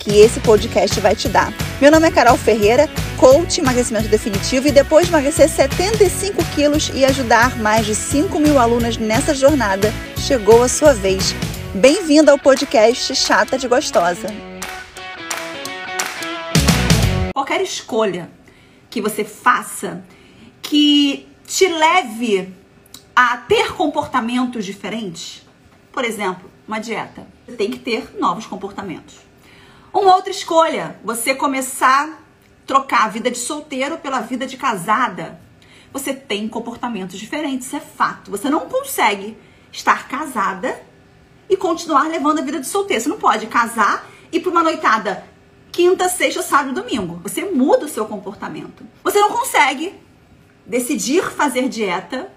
que esse podcast vai te dar. Meu nome é Carol Ferreira, coach emagrecimento definitivo e depois de emagrecer 75 quilos e ajudar mais de 5 mil alunas nessa jornada, chegou a sua vez. Bem-vinda ao podcast Chata de Gostosa. Qualquer escolha que você faça que te leve a ter comportamentos diferentes, por exemplo, uma dieta, você tem que ter novos comportamentos. Uma outra escolha, você começar a trocar a vida de solteiro pela vida de casada. Você tem comportamentos diferentes, isso é fato. Você não consegue estar casada e continuar levando a vida de solteiro. Você não pode casar e ir para uma noitada quinta, sexta, sábado domingo. Você muda o seu comportamento. Você não consegue decidir fazer dieta.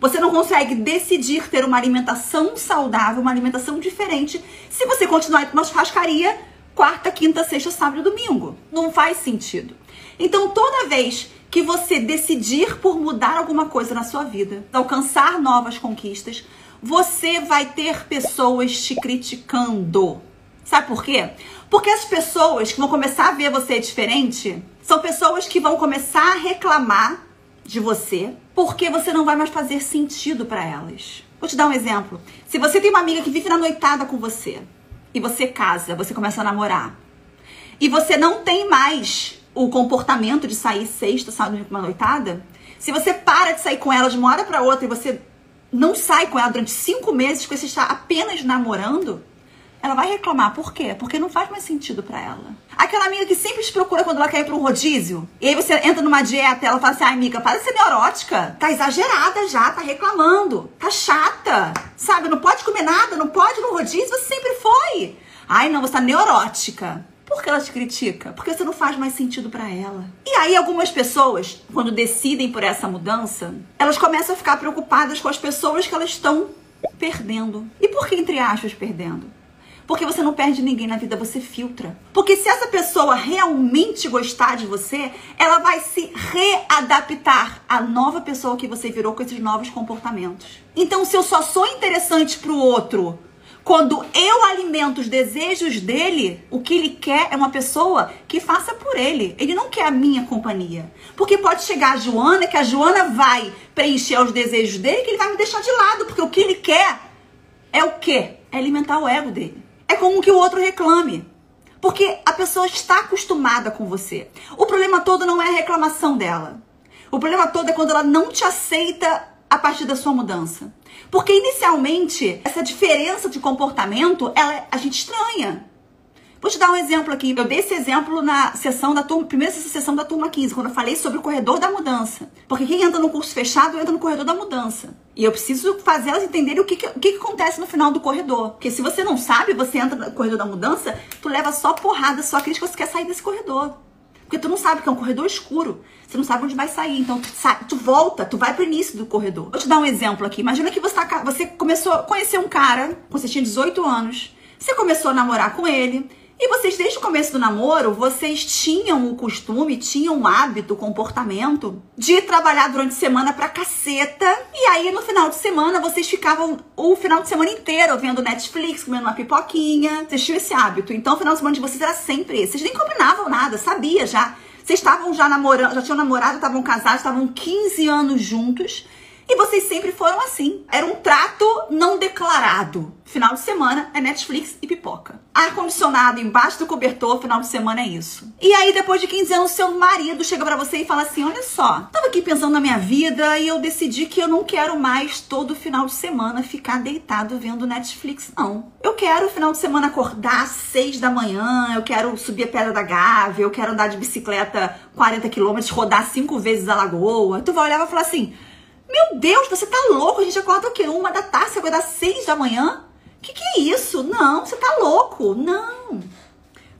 Você não consegue decidir ter uma alimentação saudável, uma alimentação diferente, se você continuar para uma churrascaria quarta, quinta, sexta, sábado e domingo. Não faz sentido. Então, toda vez que você decidir por mudar alguma coisa na sua vida, alcançar novas conquistas, você vai ter pessoas te criticando. Sabe por quê? Porque as pessoas que vão começar a ver você diferente são pessoas que vão começar a reclamar de você porque você não vai mais fazer sentido para elas. Vou te dar um exemplo. Se você tem uma amiga que vive na noitada com você e você casa, você começa a namorar e você não tem mais o comportamento de sair sexta, sábado uma noitada, se você para de sair com ela de uma hora para outra e você não sai com ela durante cinco meses porque você está apenas namorando, ela vai reclamar. Por quê? Porque não faz mais sentido para ela. Aquela amiga que sempre te procura quando ela quer ir pra um rodízio. E aí você entra numa dieta e ela fala assim: ai, amiga, para de ser neurótica. Tá exagerada já, tá reclamando. Tá chata. Sabe? Não pode comer nada, não pode ir no rodízio, você sempre foi. Ai, não, você tá neurótica. Por que ela te critica? Porque você não faz mais sentido para ela. E aí algumas pessoas, quando decidem por essa mudança, elas começam a ficar preocupadas com as pessoas que elas estão perdendo. E por que entre aspas perdendo? Porque você não perde ninguém na vida, você filtra. Porque se essa pessoa realmente gostar de você, ela vai se readaptar à nova pessoa que você virou com esses novos comportamentos. Então, se eu só sou interessante pro outro quando eu alimento os desejos dele, o que ele quer é uma pessoa que faça por ele. Ele não quer a minha companhia. Porque pode chegar a Joana, que a Joana vai preencher os desejos dele, que ele vai me deixar de lado. Porque o que ele quer é o quê? É alimentar o ego dele. É como que o outro reclame. Porque a pessoa está acostumada com você. O problema todo não é a reclamação dela. O problema todo é quando ela não te aceita a partir da sua mudança. Porque inicialmente, essa diferença de comportamento, ela, a gente estranha. Vou te dar um exemplo aqui. Eu dei esse exemplo na sessão da turma, primeira sessão da turma 15, quando eu falei sobre o corredor da mudança. Porque quem entra no curso fechado entra no corredor da mudança. E eu preciso fazer elas entenderem o que, que, o que, que acontece no final do corredor. Porque se você não sabe, você entra no corredor da mudança, tu leva só porrada, só crítica, você quer sair desse corredor. Porque tu não sabe que é um corredor escuro. Você não sabe onde vai sair. Então tu, sai, tu volta, tu vai pro início do corredor. Vou te dar um exemplo aqui. Imagina que você, tá, você começou a conhecer um cara, quando você tinha 18 anos. Você começou a namorar com ele. E vocês, desde o começo do namoro, vocês tinham o costume, tinham o hábito, o comportamento de trabalhar durante a semana pra caceta. E aí, no final de semana, vocês ficavam o final de semana inteiro vendo Netflix, comendo uma pipoquinha. Vocês tinham esse hábito. Então, o final de semana de vocês era sempre esse. Vocês nem combinavam nada, sabia já. Vocês estavam já namorando, já tinham namorado, estavam casados, estavam 15 anos juntos. E vocês sempre foram assim. Era um trato não declarado. Final de semana é Netflix e pipoca. Ar-condicionado embaixo do cobertor, final de semana é isso. E aí, depois de 15 anos, seu marido chega para você e fala assim: Olha só, tava aqui pensando na minha vida e eu decidi que eu não quero mais todo final de semana ficar deitado vendo Netflix, não. Eu quero final de semana acordar às 6 da manhã, eu quero subir a Pedra da Gávea, eu quero andar de bicicleta 40 quilômetros, rodar cinco vezes a lagoa. Tu vai olhar e vai falar assim: meu Deus, você tá louco? A gente acorda o quê? Uma da tarde, você dar seis da manhã? Que que é isso? Não, você tá louco. Não.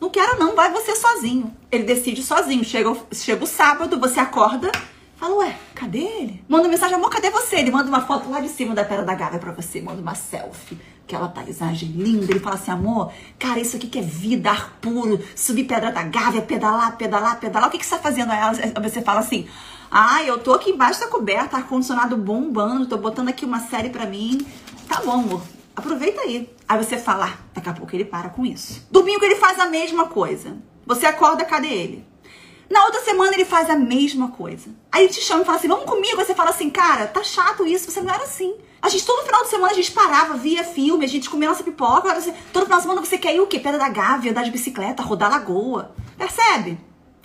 Não quero não, vai você sozinho. Ele decide sozinho. Chega, chega o sábado, você acorda, fala, ué, cadê ele? Manda mensagem, amor, cadê você? Ele manda uma foto lá de cima da Pedra da Gávea pra você, manda uma selfie. Aquela paisagem linda. Ele fala assim, amor, cara, isso aqui que é vida, ar puro, subir Pedra da Gávea, pedalar, pedalar, pedalar. O que, que você tá fazendo? Aí você fala assim, ah, eu tô aqui embaixo da coberta, ar-condicionado bombando, tô botando aqui uma série pra mim. Tá bom, amor. Aproveita aí. Aí você fala, daqui a pouco ele para com isso. Domingo ele faz a mesma coisa. Você acorda, cadê ele? Na outra semana ele faz a mesma coisa. Aí ele te chama e fala assim: vamos comigo. Aí você fala assim, cara, tá chato isso, você não era assim. A gente, todo final de semana, a gente parava, via filme, a gente comia nossa pipoca. todo final de semana você quer ir o quê? Pedra da Gávea, andar de bicicleta, rodar lagoa. Percebe?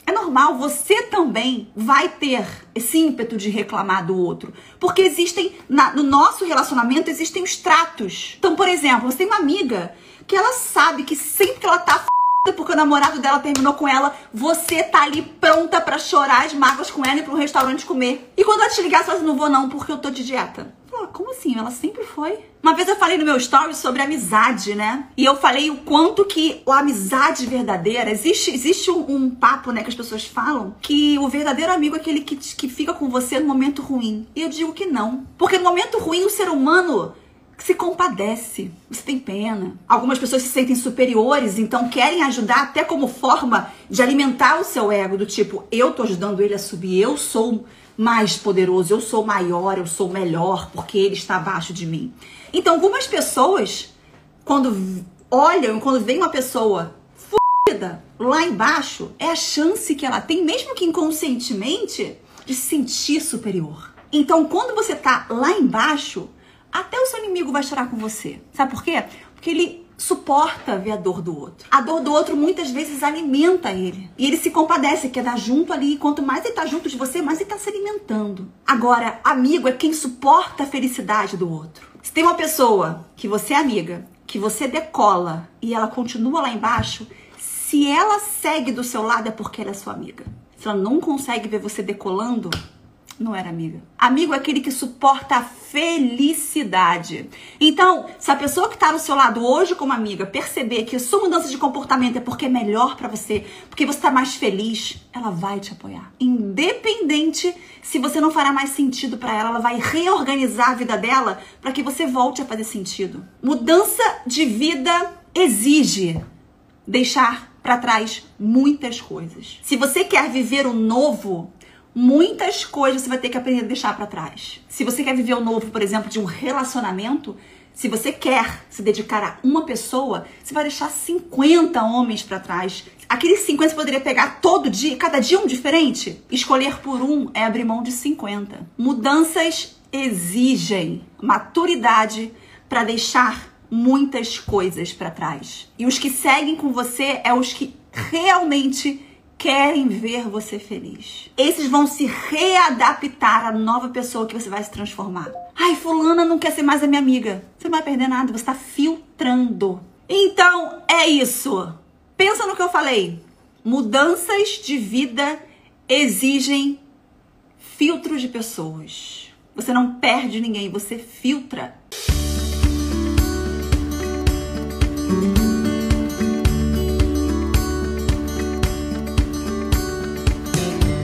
É normal, você também vai ter esse ímpeto de reclamar do outro. Porque existem, na, no nosso relacionamento, existem os tratos. Então, por exemplo, você tem uma amiga que ela sabe que sempre que ela tá. Porque o namorado dela terminou com ela, você tá ali pronta para chorar as mágoas com ela e um restaurante comer. E quando ela te ligar, você fala assim, não vou não, porque eu tô de dieta. Como assim? Ela sempre foi. Uma vez eu falei no meu story sobre amizade, né? E eu falei o quanto que a amizade verdadeira, existe, existe um, um, papo, né, que as pessoas falam, que o verdadeiro amigo é aquele que, que fica com você no momento ruim. E eu digo que não. Porque no momento ruim o ser humano se compadece, você tem pena. Algumas pessoas se sentem superiores, então querem ajudar até como forma de alimentar o seu ego, do tipo, eu tô ajudando ele a subir, eu sou mais poderoso, eu sou maior, eu sou melhor, porque ele está abaixo de mim. Então, algumas pessoas, quando olham, quando vem uma pessoa fudida lá embaixo, é a chance que ela tem, mesmo que inconscientemente, de se sentir superior. Então, quando você tá lá embaixo, até o seu inimigo vai chorar com você. Sabe por quê? Porque ele suporta ver a dor do outro. A dor do outro muitas vezes alimenta ele. E ele se compadece, quer dar junto ali. E quanto mais ele tá junto de você, mais ele tá se alimentando. Agora, amigo é quem suporta a felicidade do outro. Se tem uma pessoa que você é amiga, que você decola e ela continua lá embaixo, se ela segue do seu lado é porque ela é sua amiga. Se ela não consegue ver você decolando, não era amiga. Amigo é aquele que suporta a felicidade. Então, se a pessoa que está do seu lado hoje como amiga perceber que a sua mudança de comportamento é porque é melhor para você, porque você está mais feliz, ela vai te apoiar. Independente se você não fará mais sentido para ela, ela vai reorganizar a vida dela para que você volte a fazer sentido. Mudança de vida exige deixar para trás muitas coisas. Se você quer viver o novo, muitas coisas você vai ter que aprender a deixar para trás. Se você quer viver o novo, por exemplo, de um relacionamento, se você quer se dedicar a uma pessoa, você vai deixar 50 homens para trás. Aqueles 50 você poderia pegar todo dia, cada dia um diferente. Escolher por um é abrir mão de 50. Mudanças exigem maturidade para deixar muitas coisas para trás. E os que seguem com você é os que realmente querem ver você feliz. Esses vão se readaptar à nova pessoa que você vai se transformar. Ai, fulana não quer ser mais a minha amiga. Você não vai perder nada, você está filtrando. Então, é isso. Pensa no que eu falei. Mudanças de vida exigem filtros de pessoas. Você não perde ninguém, você filtra